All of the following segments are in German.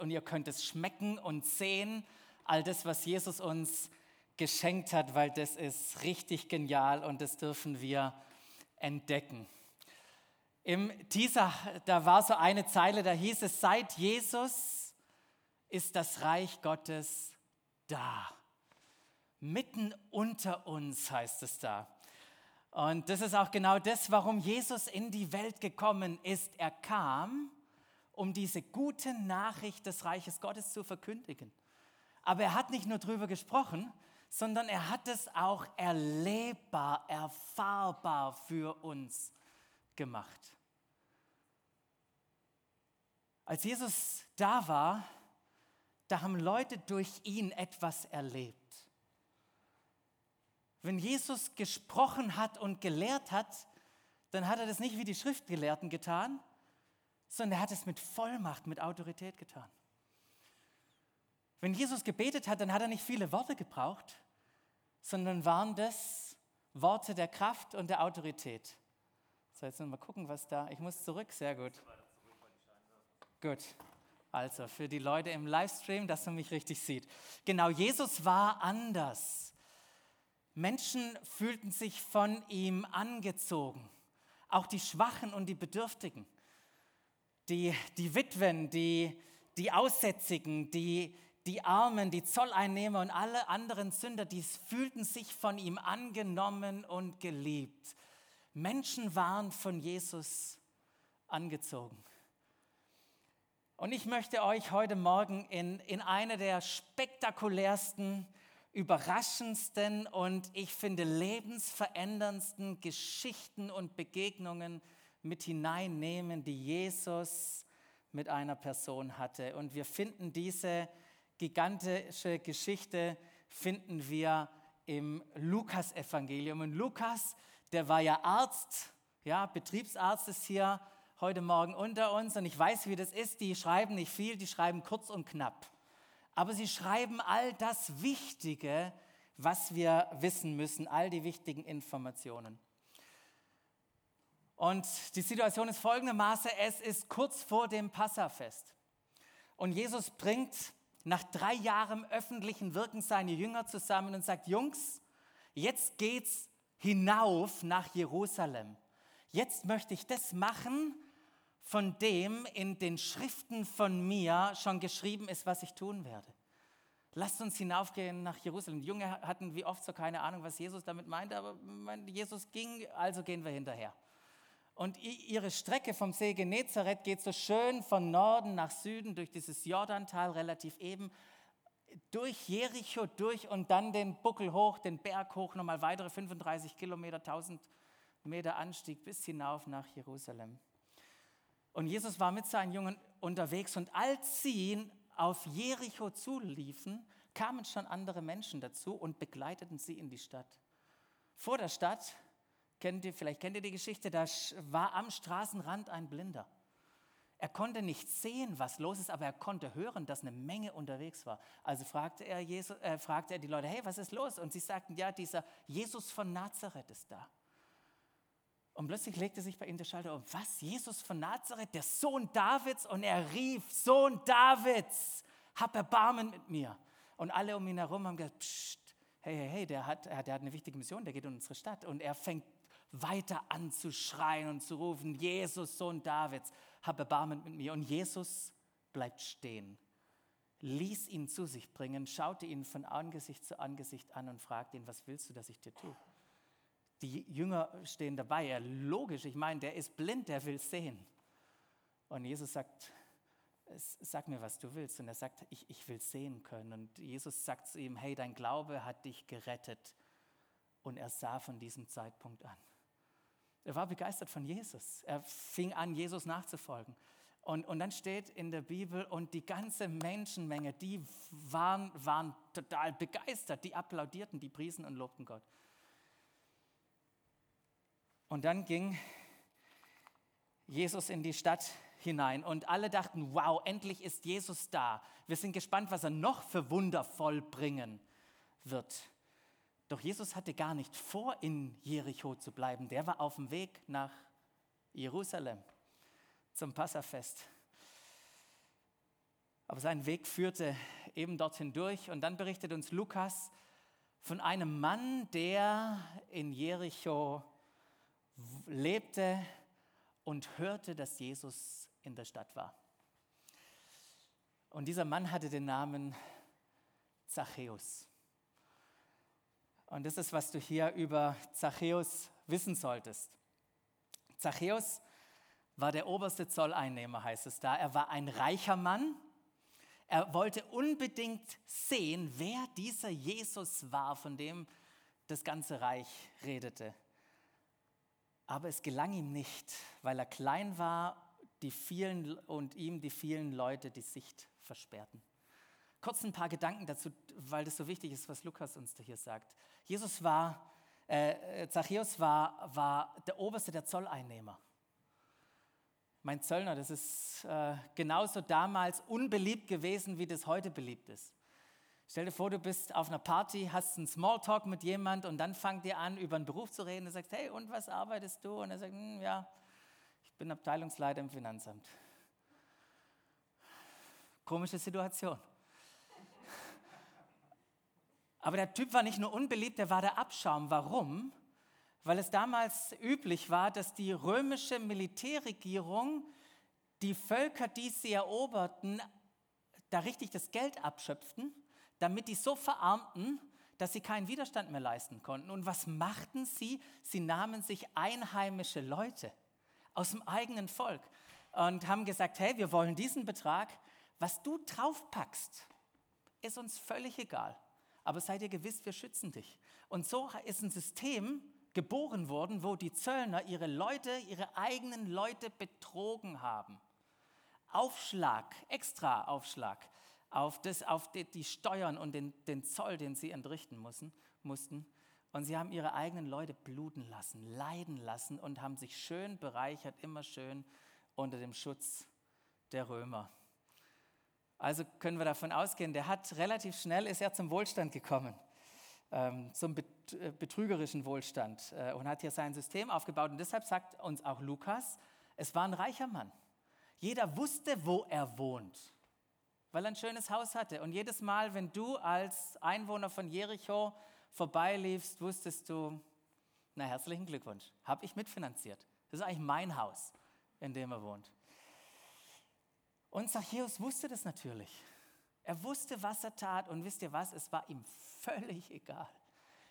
und ihr könnt es schmecken und sehen, all das, was Jesus uns geschenkt hat, weil das ist richtig genial und das dürfen wir entdecken. Im Teaser, da war so eine Zeile, da hieß es, seit Jesus ist das Reich Gottes da. Mitten unter uns heißt es da. Und das ist auch genau das, warum Jesus in die Welt gekommen ist. Er kam, um diese gute Nachricht des Reiches Gottes zu verkündigen. Aber er hat nicht nur darüber gesprochen, sondern er hat es auch erlebbar, erfahrbar für uns gemacht. Als Jesus da war, da haben Leute durch ihn etwas erlebt. Wenn Jesus gesprochen hat und gelehrt hat, dann hat er das nicht wie die Schriftgelehrten getan, sondern er hat es mit Vollmacht, mit Autorität getan. Wenn Jesus gebetet hat, dann hat er nicht viele Worte gebraucht, sondern waren das Worte der Kraft und der Autorität. So, jetzt mal gucken, was da. Ich muss zurück, sehr gut. Gut. Also für die Leute im Livestream, dass man mich richtig sieht. Genau, Jesus war anders. Menschen fühlten sich von ihm angezogen. Auch die Schwachen und die Bedürftigen. Die, die Witwen, die, die Aussätzigen, die, die Armen, die Zolleinnehmer und alle anderen Sünder, die fühlten sich von ihm angenommen und geliebt. Menschen waren von Jesus angezogen. Und ich möchte euch heute Morgen in, in eine der spektakulärsten, überraschendsten und ich finde lebensveränderndsten Geschichten und Begegnungen mit hineinnehmen, die Jesus mit einer Person hatte. Und wir finden diese gigantische Geschichte finden wir im Lukas-Evangelium. Und Lukas, der war ja Arzt, ja, Betriebsarzt ist hier heute Morgen unter uns und ich weiß, wie das ist. Die schreiben nicht viel, die schreiben kurz und knapp. Aber sie schreiben all das Wichtige, was wir wissen müssen, all die wichtigen Informationen. Und die Situation ist folgendermaßen, es ist kurz vor dem Passafest. Und Jesus bringt nach drei Jahren öffentlichen Wirken seine Jünger zusammen und sagt, Jungs, jetzt geht's hinauf nach Jerusalem. Jetzt möchte ich das machen, von dem in den Schriften von mir schon geschrieben ist, was ich tun werde. Lasst uns hinaufgehen nach Jerusalem. Die Jünger hatten wie oft so keine Ahnung, was Jesus damit meinte, aber Jesus ging, also gehen wir hinterher. Und ihre Strecke vom See Genezareth geht so schön von Norden nach Süden durch dieses Jordantal relativ eben, durch Jericho durch und dann den Buckel hoch, den Berg hoch, nochmal weitere 35 Kilometer, 1000 Meter Anstieg bis hinauf nach Jerusalem. Und Jesus war mit seinen Jungen unterwegs und als sie auf Jericho zuliefen, kamen schon andere Menschen dazu und begleiteten sie in die Stadt. Vor der Stadt Kennt ihr, vielleicht kennt ihr die Geschichte, da war am Straßenrand ein Blinder. Er konnte nicht sehen, was los ist, aber er konnte hören, dass eine Menge unterwegs war. Also fragte er, Jesus, äh, fragte er die Leute, hey, was ist los? Und sie sagten, ja, dieser Jesus von Nazareth ist da. Und plötzlich legte sich bei ihm der Schalter um. Was? Jesus von Nazareth, der Sohn Davids? Und er rief, Sohn Davids, hab Erbarmen mit mir. Und alle um ihn herum haben gesagt, Psst, hey, hey, hey, der hat, der hat eine wichtige Mission, der geht in unsere Stadt. Und er fängt weiter anzuschreien und zu rufen, Jesus, Sohn Davids, hab Erbarmen mit mir. Und Jesus bleibt stehen, ließ ihn zu sich bringen, schaute ihn von Angesicht zu Angesicht an und fragte ihn, was willst du, dass ich dir tue? Die Jünger stehen dabei, ja logisch, ich meine, der ist blind, der will sehen. Und Jesus sagt, sag mir, was du willst. Und er sagt, ich, ich will sehen können. Und Jesus sagt zu ihm, hey, dein Glaube hat dich gerettet. Und er sah von diesem Zeitpunkt an. Er war begeistert von Jesus. Er fing an, Jesus nachzufolgen. Und, und dann steht in der Bibel, und die ganze Menschenmenge, die waren, waren total begeistert, die applaudierten, die priesen und lobten Gott. Und dann ging Jesus in die Stadt hinein und alle dachten, wow, endlich ist Jesus da. Wir sind gespannt, was er noch für Wunder vollbringen wird. Doch Jesus hatte gar nicht vor, in Jericho zu bleiben. Der war auf dem Weg nach Jerusalem zum Passafest. Aber sein Weg führte eben dorthin durch. Und dann berichtet uns Lukas von einem Mann, der in Jericho lebte und hörte, dass Jesus in der Stadt war. Und dieser Mann hatte den Namen Zachäus. Und das ist, was du hier über Zachäus wissen solltest. Zachäus war der oberste Zolleinnehmer, heißt es da. Er war ein reicher Mann. Er wollte unbedingt sehen, wer dieser Jesus war, von dem das ganze Reich redete. Aber es gelang ihm nicht, weil er klein war die vielen, und ihm die vielen Leute die Sicht versperrten. Kurz ein paar Gedanken dazu, weil das so wichtig ist, was Lukas uns hier sagt. Jesus war, äh, Zachäus war, war der oberste der Zolleinnehmer. Mein Zöllner, das ist äh, genauso damals unbeliebt gewesen, wie das heute beliebt ist. Stell dir vor, du bist auf einer Party, hast einen Smalltalk mit jemand und dann fangt ihr an, über einen Beruf zu reden. Du sagst, hey, und was arbeitest du? Und er sagt, hm, ja, ich bin Abteilungsleiter im Finanzamt. Komische Situation. Aber der Typ war nicht nur unbeliebt, der war der Abschaum. Warum? Weil es damals üblich war, dass die römische Militärregierung die Völker, die sie eroberten, da richtig das Geld abschöpften, damit die so verarmten, dass sie keinen Widerstand mehr leisten konnten. Und was machten sie? Sie nahmen sich einheimische Leute aus dem eigenen Volk und haben gesagt, hey, wir wollen diesen Betrag, was du draufpackst, ist uns völlig egal aber seid ihr gewiss, wir schützen dich. Und so ist ein System geboren worden, wo die Zöllner ihre Leute, ihre eigenen Leute betrogen haben. Aufschlag, extra Aufschlag auf, das, auf die, die Steuern und den, den, Zoll, den sie entrichten müssen, mussten. Und sie haben ihre eigenen Leute bluten lassen, leiden lassen und haben sich schön bereichert, immer schön unter dem Schutz der Römer. Also können wir davon ausgehen, der hat relativ schnell, ist er zum Wohlstand gekommen, ähm, zum äh, betrügerischen Wohlstand äh, und hat hier sein System aufgebaut. Und deshalb sagt uns auch Lukas, es war ein reicher Mann. Jeder wusste, wo er wohnt, weil er ein schönes Haus hatte. Und jedes Mal, wenn du als Einwohner von Jericho vorbeiliefst, wusstest du, na herzlichen Glückwunsch, habe ich mitfinanziert. Das ist eigentlich mein Haus, in dem er wohnt. Und Zachäus wusste das natürlich. Er wusste, was er tat und wisst ihr was, es war ihm völlig egal.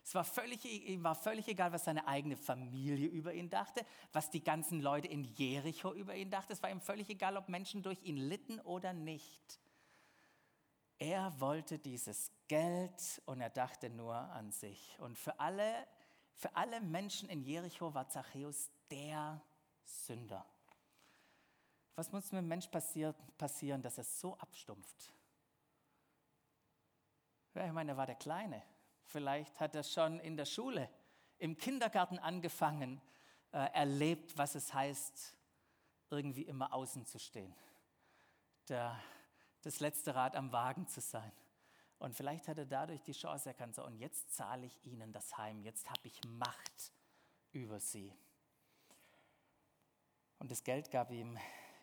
Es war völlig, ihm war völlig egal, was seine eigene Familie über ihn dachte, was die ganzen Leute in Jericho über ihn dachten. Es war ihm völlig egal, ob Menschen durch ihn litten oder nicht. Er wollte dieses Geld und er dachte nur an sich. Und für alle, für alle Menschen in Jericho war Zachäus der Sünder. Was muss mit dem Mensch passieren, dass er so abstumpft? Ja, ich meine, er war der Kleine. Vielleicht hat er schon in der Schule, im Kindergarten angefangen, äh, erlebt, was es heißt, irgendwie immer außen zu stehen. Der, das letzte Rad am Wagen zu sein. Und vielleicht hat er dadurch die Chance erkannt, so, und jetzt zahle ich ihnen das Heim, jetzt habe ich Macht über sie. Und das Geld gab ihm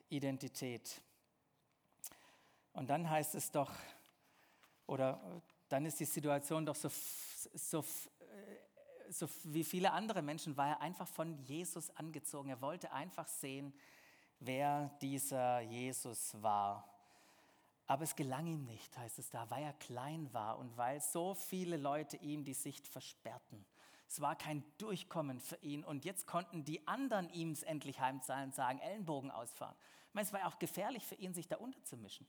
Identität. Und dann heißt es doch, oder dann ist die Situation doch so, so, so wie viele andere Menschen, war er einfach von Jesus angezogen. Er wollte einfach sehen, wer dieser Jesus war. Aber es gelang ihm nicht, heißt es da, weil er klein war und weil so viele Leute ihm die Sicht versperrten. Es war kein Durchkommen für ihn und jetzt konnten die anderen ihm es endlich heimzahlen und sagen, Ellenbogen ausfahren. Ich meine, es war ja auch gefährlich für ihn, sich da unterzumischen.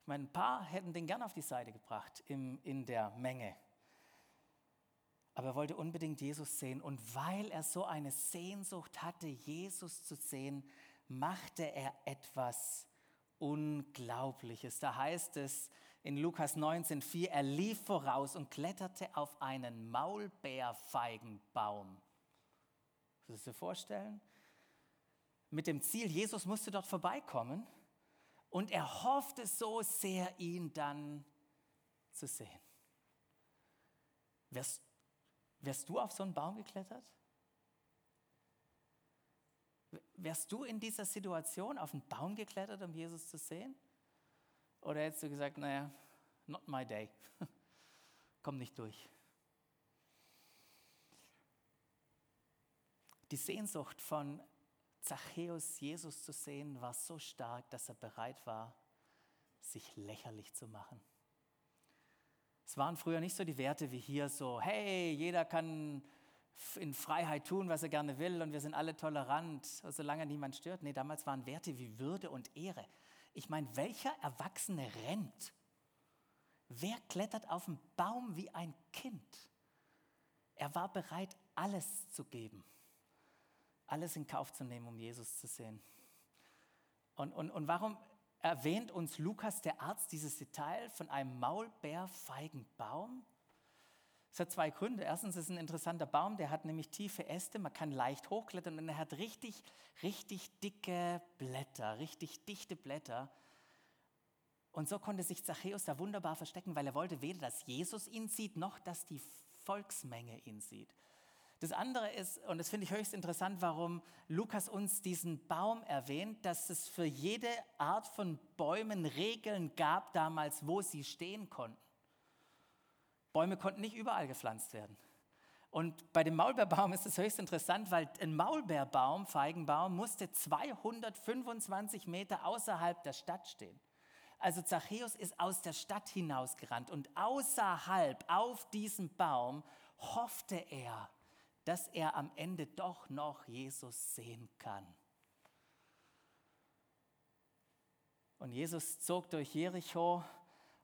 Ich meine, ein paar hätten den gern auf die Seite gebracht im, in der Menge. Aber er wollte unbedingt Jesus sehen. Und weil er so eine Sehnsucht hatte, Jesus zu sehen, machte er etwas Unglaubliches. Da heißt es in Lukas 19,4, er lief voraus und kletterte auf einen Maulbeerfeigenbaum. Kannst du dir vorstellen? mit dem Ziel, Jesus musste dort vorbeikommen und er hoffte so sehr, ihn dann zu sehen. Wärst, wärst du auf so einen Baum geklettert? Wärst du in dieser Situation auf einen Baum geklettert, um Jesus zu sehen? Oder hättest du gesagt, naja, not my day. Komm nicht durch. Die Sehnsucht von Zachäus, Jesus zu sehen, war so stark, dass er bereit war, sich lächerlich zu machen. Es waren früher nicht so die Werte wie hier, so, hey, jeder kann in Freiheit tun, was er gerne will und wir sind alle tolerant, solange niemand stört. Nee, damals waren Werte wie Würde und Ehre. Ich meine, welcher Erwachsene rennt? Wer klettert auf den Baum wie ein Kind? Er war bereit, alles zu geben, alles in Kauf zu nehmen, um Jesus zu sehen. Und, und, und warum erwähnt uns Lukas, der Arzt, dieses Detail von einem maulbeerfeigen Baum? Es hat zwei Gründe. Erstens ist es ein interessanter Baum, der hat nämlich tiefe Äste, man kann leicht hochklettern und er hat richtig, richtig dicke Blätter, richtig dichte Blätter. Und so konnte sich Zachäus da wunderbar verstecken, weil er wollte weder, dass Jesus ihn sieht, noch dass die Volksmenge ihn sieht. Das andere ist, und das finde ich höchst interessant, warum Lukas uns diesen Baum erwähnt, dass es für jede Art von Bäumen Regeln gab damals, wo sie stehen konnten. Bäume konnten nicht überall gepflanzt werden. Und bei dem Maulbeerbaum ist es höchst interessant, weil ein Maulbeerbaum, Feigenbaum, musste 225 Meter außerhalb der Stadt stehen. Also Zachäus ist aus der Stadt hinausgerannt und außerhalb auf diesem Baum hoffte er, dass er am Ende doch noch Jesus sehen kann. Und Jesus zog durch Jericho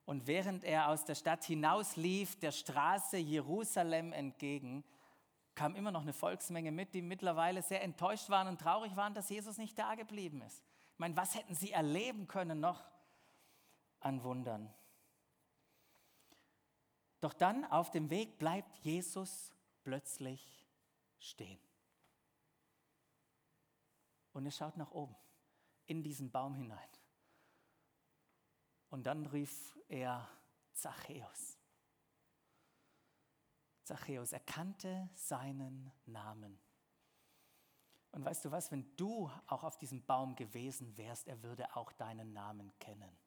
und während er aus der Stadt hinauslief, der Straße Jerusalem entgegen, kam immer noch eine Volksmenge mit, die mittlerweile sehr enttäuscht waren und traurig waren, dass Jesus nicht da geblieben ist. Ich meine, was hätten sie erleben können noch an Wundern? Doch dann auf dem Weg bleibt Jesus plötzlich stehen. Und er schaut nach oben, in diesen Baum hinein. Und dann rief er Zachäus. Zachäus, er kannte seinen Namen. Und weißt du was, wenn du auch auf diesem Baum gewesen wärst, er würde auch deinen Namen kennen.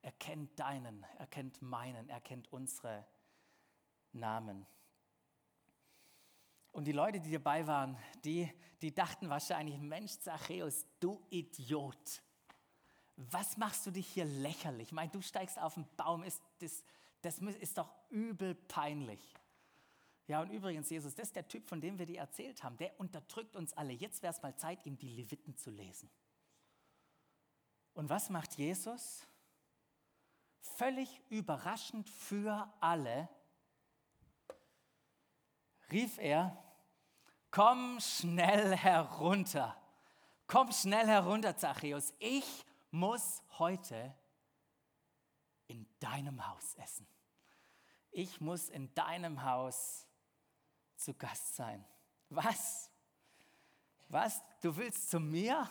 Er kennt deinen, er kennt meinen, er kennt unsere Namen. Und die Leute, die dabei waren, die, die dachten wahrscheinlich, Mensch, Zachäus, du Idiot was machst du dich hier lächerlich? Ich meine, du steigst auf den Baum, ist, das, das ist doch übel peinlich. Ja, und übrigens, Jesus, das ist der Typ, von dem wir dir erzählt haben. Der unterdrückt uns alle. Jetzt wäre es mal Zeit, ihm die Leviten zu lesen. Und was macht Jesus? Völlig überraschend für alle rief er, komm schnell herunter. Komm schnell herunter, Zachäus. Ich muss heute in deinem Haus essen. Ich muss in deinem Haus zu Gast sein. Was? Was? Du willst zu mir?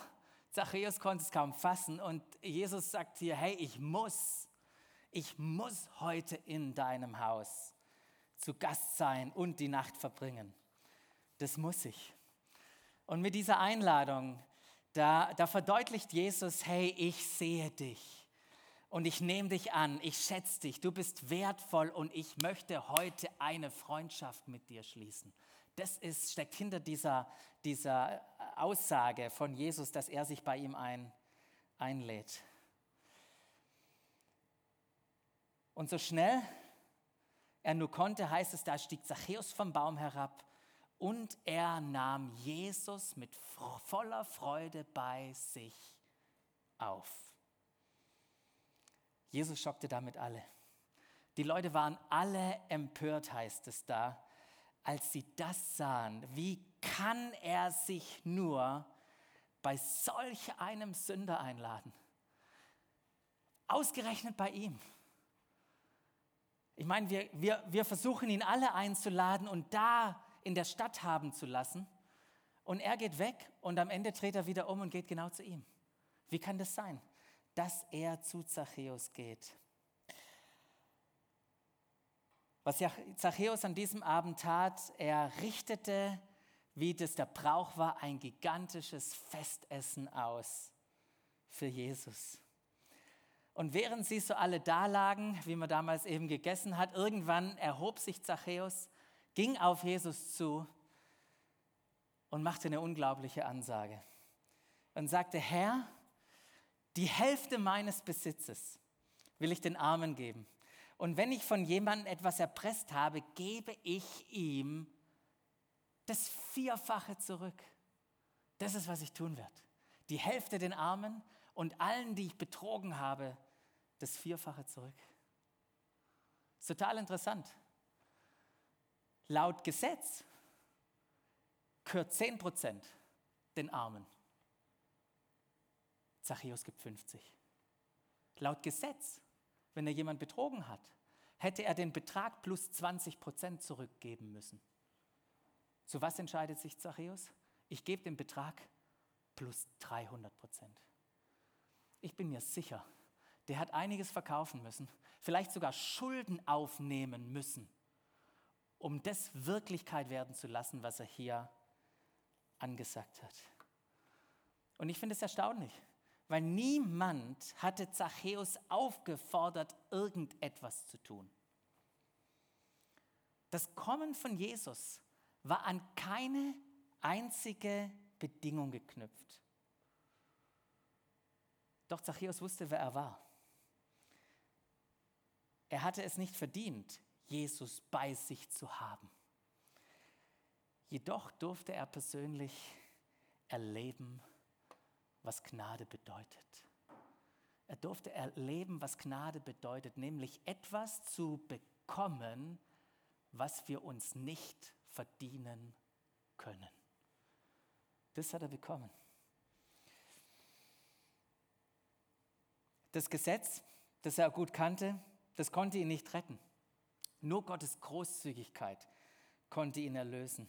Zachäus konnte es kaum fassen und Jesus sagt hier, hey, ich muss, ich muss heute in deinem Haus zu Gast sein und die Nacht verbringen. Das muss ich. Und mit dieser Einladung da, da verdeutlicht Jesus, hey, ich sehe dich und ich nehme dich an, ich schätze dich, du bist wertvoll und ich möchte heute eine Freundschaft mit dir schließen. Das ist, steckt hinter dieser, dieser Aussage von Jesus, dass er sich bei ihm ein, einlädt. Und so schnell er nur konnte, heißt es, da stieg Zachäus vom Baum herab und er nahm Jesus mit voller Freude bei sich auf. Jesus schockte damit alle. Die Leute waren alle empört, heißt es da, als sie das sahen. Wie kann er sich nur bei solch einem Sünder einladen? Ausgerechnet bei ihm. Ich meine, wir, wir, wir versuchen ihn alle einzuladen und da in der Stadt haben zu lassen. Und er geht weg und am Ende dreht er wieder um und geht genau zu ihm. Wie kann das sein, dass er zu Zachäus geht? Was Zachäus an diesem Abend tat, er richtete, wie das der Brauch war, ein gigantisches Festessen aus für Jesus. Und während sie so alle da lagen, wie man damals eben gegessen hat, irgendwann erhob sich Zachäus, ging auf Jesus zu und machte eine unglaubliche Ansage und sagte, Herr, die Hälfte meines Besitzes will ich den Armen geben. Und wenn ich von jemandem etwas erpresst habe, gebe ich ihm das Vierfache zurück. Das ist, was ich tun werde. Die Hälfte den Armen und allen, die ich betrogen habe, das Vierfache zurück. Total interessant. Laut Gesetz gehört 10% den Armen. Zachäus gibt 50. Laut Gesetz, wenn er jemand betrogen hat, hätte er den Betrag plus 20% zurückgeben müssen. Zu was entscheidet sich Zachäus? Ich gebe den Betrag plus 300% Ich bin mir sicher, der hat einiges verkaufen müssen, vielleicht sogar Schulden aufnehmen müssen, um das Wirklichkeit werden zu lassen, was er hier angesagt hat. Und ich finde es erstaunlich, weil niemand hatte Zachäus aufgefordert, irgendetwas zu tun. Das Kommen von Jesus war an keine einzige Bedingung geknüpft. Doch Zachäus wusste, wer er war. Er hatte es nicht verdient, Jesus bei sich zu haben. Jedoch durfte er persönlich erleben, was Gnade bedeutet. Er durfte erleben, was Gnade bedeutet, nämlich etwas zu bekommen, was wir uns nicht verdienen können. Das hat er bekommen. Das Gesetz, das er gut kannte, das konnte ihn nicht retten. Nur Gottes Großzügigkeit konnte ihn erlösen.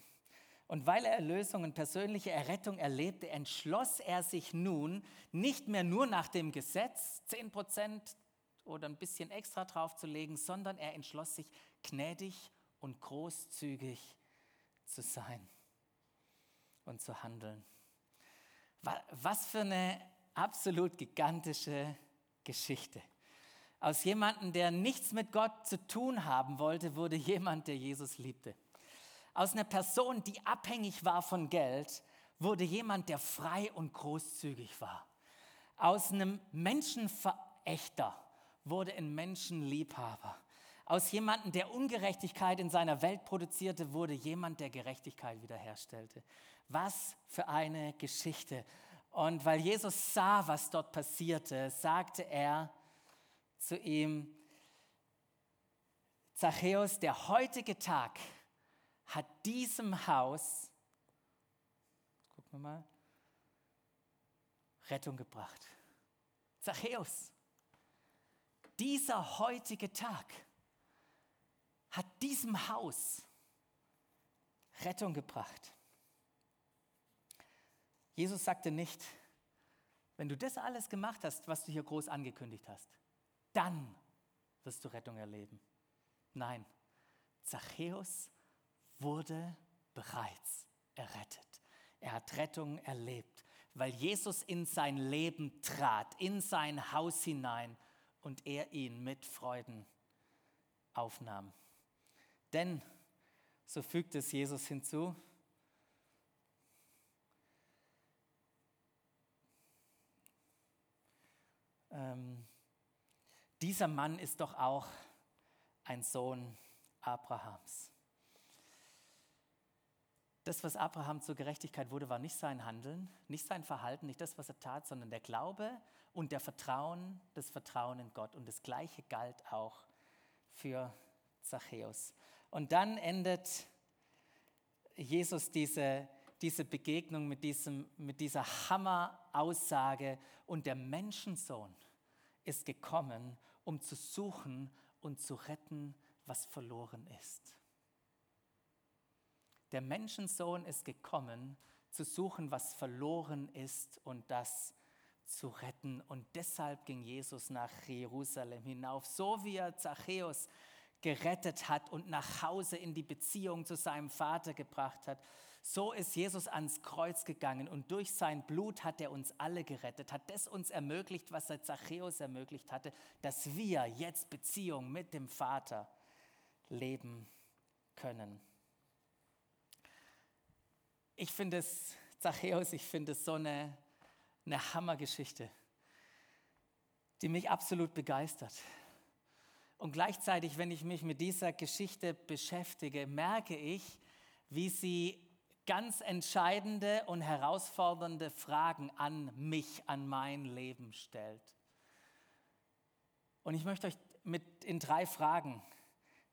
Und weil er Erlösung und persönliche Errettung erlebte, entschloss er sich nun nicht mehr nur nach dem Gesetz 10 Prozent oder ein bisschen extra draufzulegen, sondern er entschloss sich gnädig und großzügig zu sein und zu handeln. Was für eine absolut gigantische Geschichte. Aus jemandem, der nichts mit Gott zu tun haben wollte, wurde jemand, der Jesus liebte. Aus einer Person, die abhängig war von Geld, wurde jemand, der frei und großzügig war. Aus einem Menschenverächter wurde ein Menschenliebhaber. Aus jemandem, der Ungerechtigkeit in seiner Welt produzierte, wurde jemand, der Gerechtigkeit wiederherstellte. Was für eine Geschichte. Und weil Jesus sah, was dort passierte, sagte er zu ihm, Zachäus, der heutige Tag hat diesem Haus, gucken wir mal, Rettung gebracht. Zachäus, dieser heutige Tag hat diesem Haus Rettung gebracht. Jesus sagte nicht, wenn du das alles gemacht hast, was du hier groß angekündigt hast, dann wirst du Rettung erleben. Nein, Zachäus wurde bereits errettet. Er hat Rettung erlebt, weil Jesus in sein Leben trat, in sein Haus hinein und er ihn mit Freuden aufnahm. Denn, so fügt es Jesus hinzu, ähm, dieser Mann ist doch auch ein Sohn Abrahams. Das, was Abraham zur Gerechtigkeit wurde, war nicht sein Handeln, nicht sein Verhalten, nicht das, was er tat, sondern der Glaube und der Vertrauen, das Vertrauen in Gott. Und das Gleiche galt auch für Zachäus. Und dann endet Jesus diese, diese Begegnung mit, diesem, mit dieser Hammer-Aussage und der Menschensohn ist gekommen, um zu suchen und zu retten, was verloren ist. Der Menschensohn ist gekommen, zu suchen, was verloren ist und das zu retten. Und deshalb ging Jesus nach Jerusalem hinauf, so wie er Zachäus gerettet hat und nach Hause in die Beziehung zu seinem Vater gebracht hat, So ist Jesus ans Kreuz gegangen und durch sein Blut hat er uns alle gerettet, hat das uns ermöglicht, was er Zachäus ermöglicht hatte, dass wir jetzt Beziehung mit dem Vater leben können. Ich finde es, Zachäus, ich finde es so eine, eine Hammergeschichte, die mich absolut begeistert. Und gleichzeitig, wenn ich mich mit dieser Geschichte beschäftige, merke ich, wie sie ganz entscheidende und herausfordernde Fragen an mich, an mein Leben stellt. Und ich möchte euch mit in drei Fragen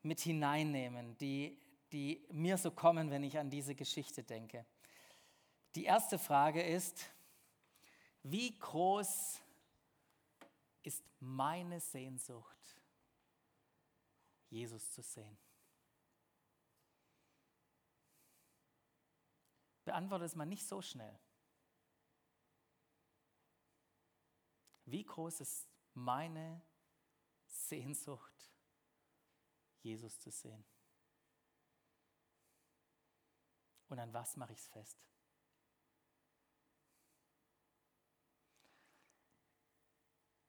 mit hineinnehmen, die, die mir so kommen, wenn ich an diese Geschichte denke. Die erste Frage ist, wie groß ist meine Sehnsucht, Jesus zu sehen? Beantworte es mal nicht so schnell. Wie groß ist meine Sehnsucht, Jesus zu sehen? Und an was mache ich es fest?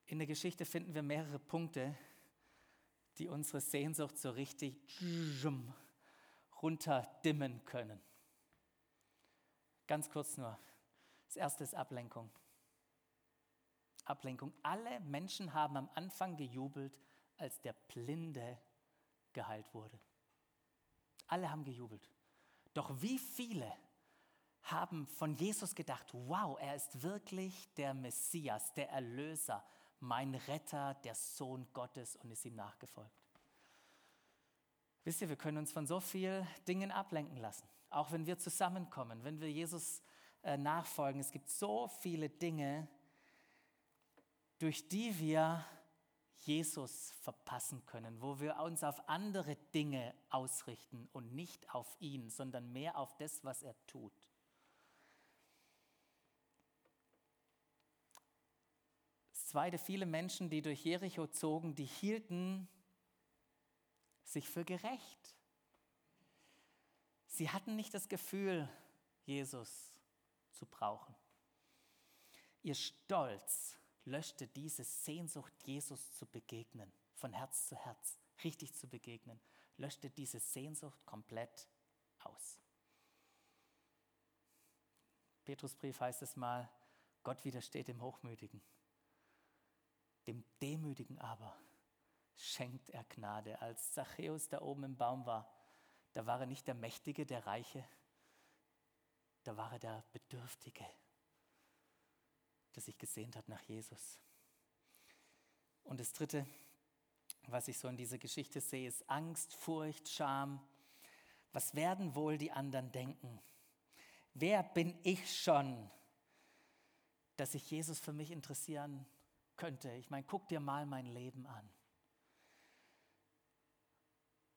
In der Geschichte finden wir mehrere Punkte, die unsere Sehnsucht so richtig runterdimmen können. Ganz kurz nur. Das erste ist Ablenkung. Ablenkung. Alle Menschen haben am Anfang gejubelt, als der Blinde geheilt wurde. Alle haben gejubelt. Doch wie viele haben von Jesus gedacht, wow, er ist wirklich der Messias, der Erlöser, mein Retter, der Sohn Gottes und ist ihm nachgefolgt. Wisst ihr, wir können uns von so vielen Dingen ablenken lassen. Auch wenn wir zusammenkommen, wenn wir Jesus äh, nachfolgen. Es gibt so viele Dinge, durch die wir Jesus verpassen können, wo wir uns auf andere Dinge ausrichten und nicht auf ihn, sondern mehr auf das, was er tut. Das zweite, viele Menschen, die durch Jericho zogen, die hielten sich für gerecht. Sie hatten nicht das Gefühl, Jesus zu brauchen. Ihr Stolz löschte diese Sehnsucht, Jesus zu begegnen, von Herz zu Herz, richtig zu begegnen, löschte diese Sehnsucht komplett aus. Petrusbrief heißt es mal, Gott widersteht dem Hochmütigen. Dem Demütigen aber schenkt er Gnade. Als Zachäus da oben im Baum war, da war er nicht der Mächtige, der Reiche, da war er der Bedürftige, der sich gesehnt hat nach Jesus. Und das Dritte, was ich so in dieser Geschichte sehe, ist Angst, Furcht, Scham. Was werden wohl die anderen denken? Wer bin ich schon, dass sich Jesus für mich interessieren könnte? Ich meine, guck dir mal mein Leben an.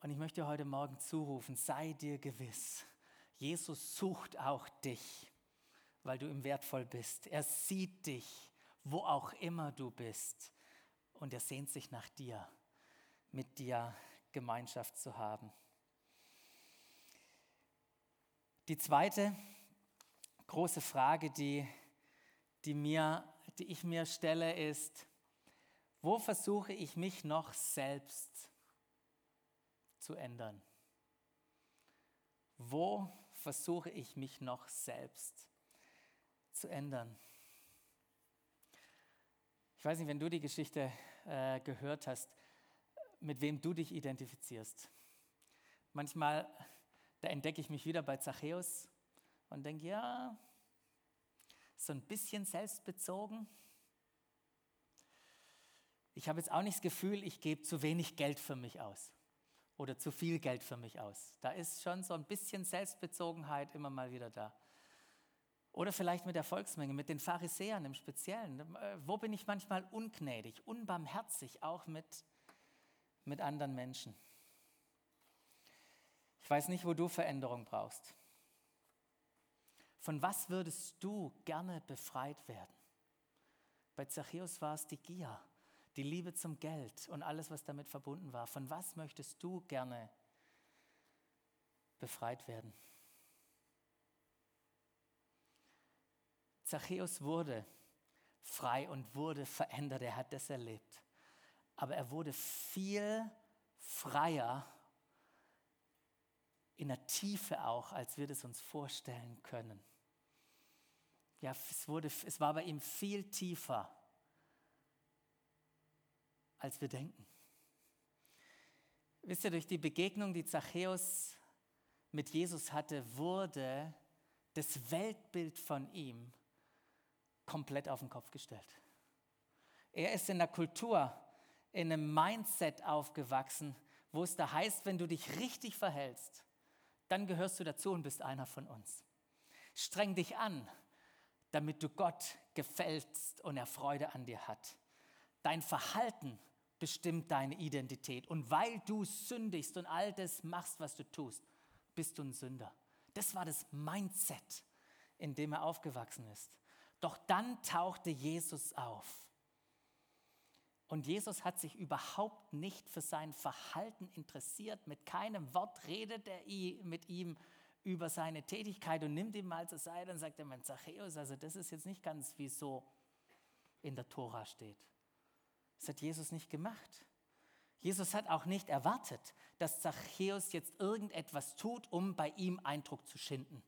Und ich möchte heute Morgen zurufen, sei dir gewiss, Jesus sucht auch dich, weil du ihm wertvoll bist. Er sieht dich, wo auch immer du bist. Und er sehnt sich nach dir, mit dir Gemeinschaft zu haben. Die zweite große Frage, die, die, mir, die ich mir stelle, ist, wo versuche ich mich noch selbst zu ändern? Wo versuche ich mich noch selbst zu ändern? Ich weiß nicht, wenn du die Geschichte äh, gehört hast, mit wem du dich identifizierst. Manchmal, da entdecke ich mich wieder bei Zachäus und denke, ja, so ein bisschen selbstbezogen. Ich habe jetzt auch nicht das Gefühl, ich gebe zu wenig Geld für mich aus oder zu viel Geld für mich aus. Da ist schon so ein bisschen Selbstbezogenheit immer mal wieder da. Oder vielleicht mit der Volksmenge, mit den Pharisäern im Speziellen. Äh, wo bin ich manchmal ungnädig, unbarmherzig, auch mit, mit anderen Menschen? Ich weiß nicht, wo du Veränderung brauchst. Von was würdest du gerne befreit werden? Bei Zachäus war es die Gier die Liebe zum Geld und alles, was damit verbunden war. Von was möchtest du gerne befreit werden? Zachäus wurde frei und wurde verändert, er hat das erlebt. Aber er wurde viel freier, in der Tiefe auch, als wir das uns vorstellen können. Ja, es, wurde, es war bei ihm viel tiefer, als wir denken. Wisst ihr, durch die Begegnung, die Zachäus mit Jesus hatte, wurde das Weltbild von ihm komplett auf den Kopf gestellt. Er ist in der Kultur, in einem Mindset aufgewachsen, wo es da heißt, wenn du dich richtig verhältst, dann gehörst du dazu und bist einer von uns. Streng dich an, damit du Gott gefällst und er Freude an dir hat. Dein Verhalten bestimmt deine Identität. Und weil du sündigst und all das machst, was du tust, bist du ein Sünder. Das war das Mindset, in dem er aufgewachsen ist. Doch dann tauchte Jesus auf. Und Jesus hat sich überhaupt nicht für sein Verhalten interessiert. Mit keinem Wort redet er mit ihm über seine Tätigkeit und nimmt ihn mal zur Seite und sagt mein Zachäus, also das ist jetzt nicht ganz wie so in der Tora steht. Das hat Jesus nicht gemacht. Jesus hat auch nicht erwartet, dass Zachäus jetzt irgendetwas tut, um bei ihm Eindruck zu schinden.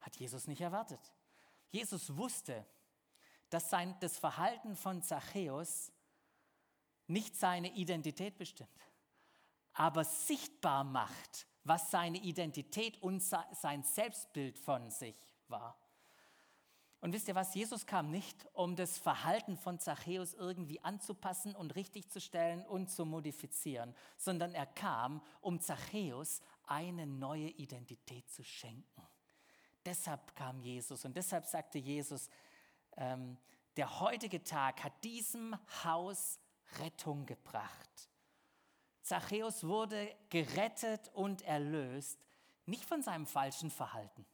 Hat Jesus nicht erwartet. Jesus wusste, dass sein, das Verhalten von Zachäus nicht seine Identität bestimmt, aber sichtbar macht, was seine Identität und sein Selbstbild von sich war. Und wisst ihr was, Jesus kam nicht, um das Verhalten von Zachäus irgendwie anzupassen und richtigzustellen und zu modifizieren, sondern er kam, um Zachäus eine neue Identität zu schenken. Deshalb kam Jesus und deshalb sagte Jesus, ähm, der heutige Tag hat diesem Haus Rettung gebracht. Zachäus wurde gerettet und erlöst, nicht von seinem falschen Verhalten,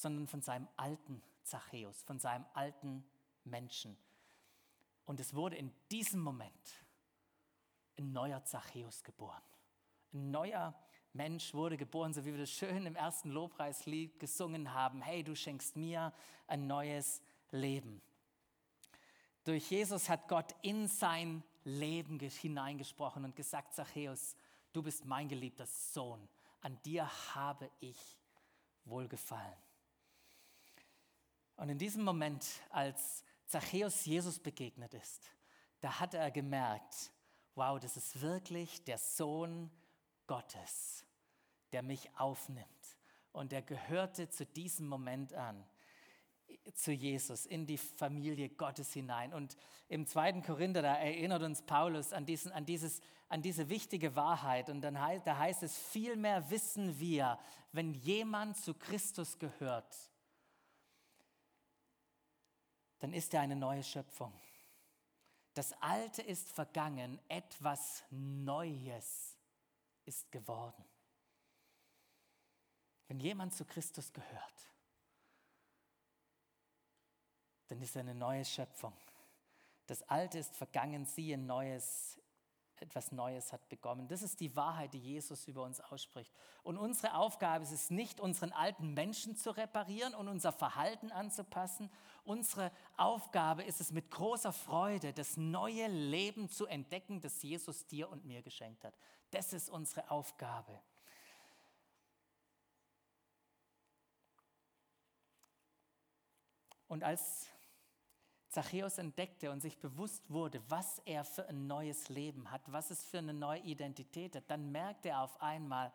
sondern von seinem alten Zachäus, von seinem alten Menschen. Und es wurde in diesem Moment ein neuer Zachäus geboren. Ein neuer Mensch wurde geboren, so wie wir das schön im ersten Lobpreislied gesungen haben. Hey, du schenkst mir ein neues Leben. Durch Jesus hat Gott in sein Leben hineingesprochen und gesagt, Zachäus, du bist mein geliebter Sohn, an dir habe ich wohlgefallen. Und in diesem Moment, als Zachäus Jesus begegnet ist, da hat er gemerkt, wow, das ist wirklich der Sohn Gottes, der mich aufnimmt. Und er gehörte zu diesem Moment an zu Jesus, in die Familie Gottes hinein. Und im zweiten Korinther, da erinnert uns Paulus an, diesen, an, dieses, an diese wichtige Wahrheit. Und dann da heißt es, vielmehr wissen wir, wenn jemand zu Christus gehört, dann ist er eine neue Schöpfung. Das Alte ist vergangen, etwas Neues ist geworden. Wenn jemand zu Christus gehört, dann ist er eine neue Schöpfung. Das Alte ist vergangen, siehe Neues, etwas Neues hat begonnen. Das ist die Wahrheit, die Jesus über uns ausspricht. Und unsere Aufgabe ist es nicht, unseren alten Menschen zu reparieren und unser Verhalten anzupassen. Unsere Aufgabe ist es, mit großer Freude das neue Leben zu entdecken, das Jesus dir und mir geschenkt hat. Das ist unsere Aufgabe. Und als Zachäus entdeckte und sich bewusst wurde, was er für ein neues Leben hat, was es für eine neue Identität hat, dann merkte er auf einmal,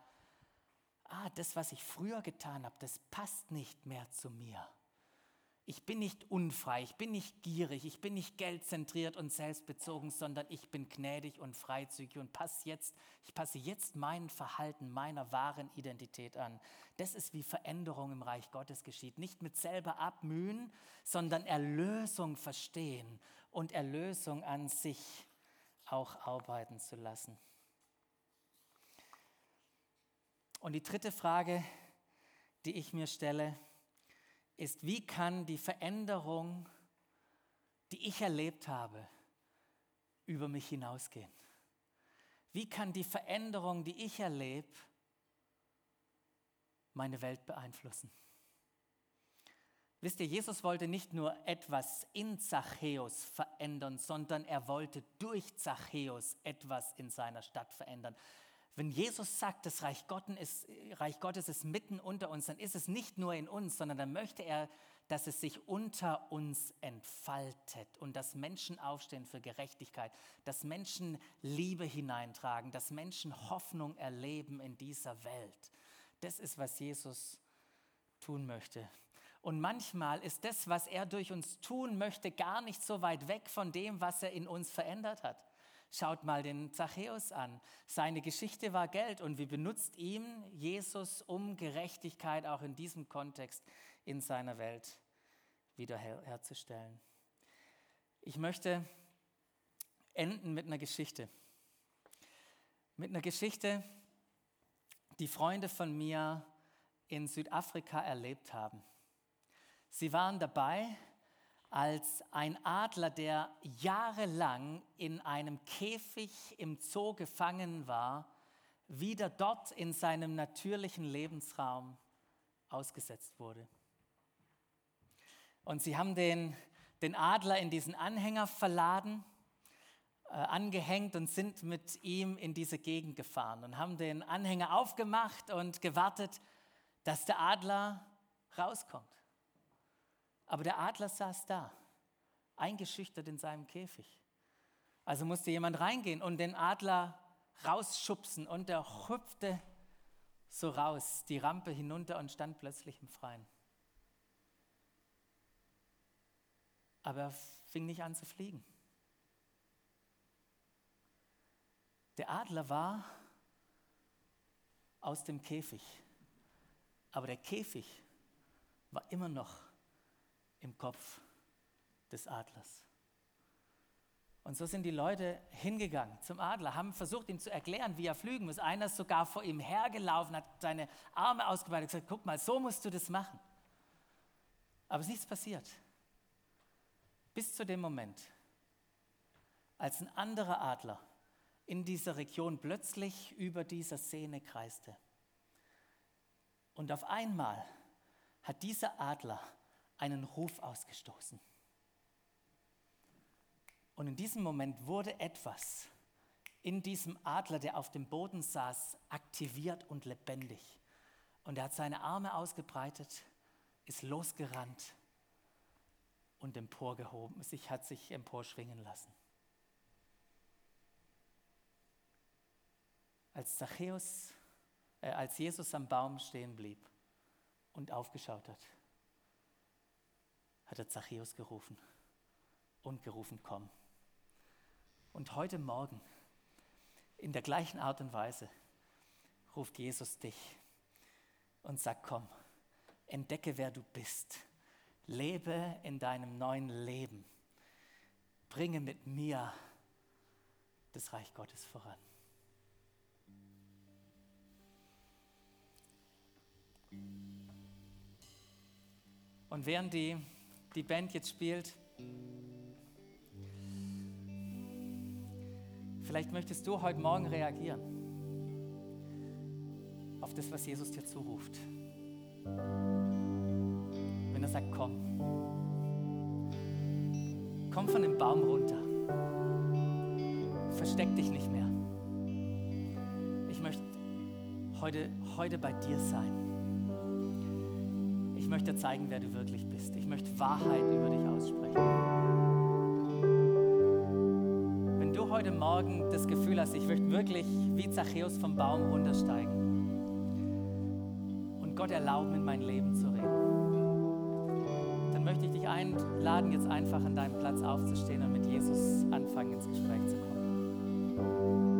ah, das, was ich früher getan habe, das passt nicht mehr zu mir. Ich bin nicht unfrei, ich bin nicht gierig, ich bin nicht geldzentriert und selbstbezogen, sondern ich bin gnädig und freizügig und passe jetzt, ich passe jetzt mein Verhalten meiner wahren Identität an. Das ist wie Veränderung im Reich Gottes geschieht. Nicht mit selber abmühen, sondern Erlösung verstehen und Erlösung an sich auch arbeiten zu lassen. Und die dritte Frage, die ich mir stelle, ist, wie kann die Veränderung, die ich erlebt habe, über mich hinausgehen? Wie kann die Veränderung, die ich erlebe, meine Welt beeinflussen? Wisst ihr, Jesus wollte nicht nur etwas in Zachäus verändern, sondern er wollte durch Zachäus etwas in seiner Stadt verändern. Wenn Jesus sagt, das Reich Gottes, ist, Reich Gottes ist mitten unter uns, dann ist es nicht nur in uns, sondern dann möchte er, dass es sich unter uns entfaltet und dass Menschen aufstehen für Gerechtigkeit, dass Menschen Liebe hineintragen, dass Menschen Hoffnung erleben in dieser Welt. Das ist, was Jesus tun möchte. Und manchmal ist das, was er durch uns tun möchte, gar nicht so weit weg von dem, was er in uns verändert hat. Schaut mal den Zachäus an. Seine Geschichte war Geld und wie benutzt ihm Jesus, um Gerechtigkeit auch in diesem Kontext in seiner Welt wiederherzustellen. Ich möchte enden mit einer Geschichte. Mit einer Geschichte, die Freunde von mir in Südafrika erlebt haben. Sie waren dabei, als ein Adler, der jahrelang in einem Käfig im Zoo gefangen war, wieder dort in seinem natürlichen Lebensraum ausgesetzt wurde. Und sie haben den, den Adler in diesen Anhänger verladen, äh, angehängt und sind mit ihm in diese Gegend gefahren und haben den Anhänger aufgemacht und gewartet, dass der Adler rauskommt. Aber der Adler saß da, eingeschüchtert in seinem Käfig. Also musste jemand reingehen und den Adler rausschubsen und er hüpfte so raus, die Rampe hinunter und stand plötzlich im Freien. Aber er fing nicht an zu fliegen. Der Adler war aus dem Käfig, aber der Käfig war immer noch im Kopf des Adlers. Und so sind die Leute hingegangen zum Adler, haben versucht, ihm zu erklären, wie er flügen muss. Einer ist sogar vor ihm hergelaufen, hat seine Arme ausgebreitet und gesagt, guck mal, so musst du das machen. Aber es ist nichts passiert. Bis zu dem Moment, als ein anderer Adler in dieser Region plötzlich über dieser Szene kreiste. Und auf einmal hat dieser Adler einen Ruf ausgestoßen. Und in diesem Moment wurde etwas in diesem Adler, der auf dem Boden saß, aktiviert und lebendig. Und er hat seine Arme ausgebreitet, ist losgerannt und emporgehoben, sich hat sich emporschwingen lassen. Als Zachäus, äh, als Jesus am Baum stehen blieb und aufgeschaut hat, hat er Zachäus gerufen und gerufen, komm. Und heute Morgen, in der gleichen Art und Weise, ruft Jesus dich und sagt, komm, entdecke, wer du bist. Lebe in deinem neuen Leben. Bringe mit mir das Reich Gottes voran. Und während die die Band jetzt spielt. Vielleicht möchtest du heute Morgen reagieren auf das, was Jesus dir zuruft. Wenn er sagt, komm, komm von dem Baum runter, versteck dich nicht mehr. Ich möchte heute, heute bei dir sein möchte dir zeigen, wer du wirklich bist. Ich möchte Wahrheit über dich aussprechen. Wenn du heute Morgen das Gefühl hast, ich möchte wirklich wie Zachäus vom Baum runtersteigen und Gott erlauben, in mein Leben zu reden, dann möchte ich dich einladen, jetzt einfach an deinem Platz aufzustehen und mit Jesus anfangen, ins Gespräch zu kommen.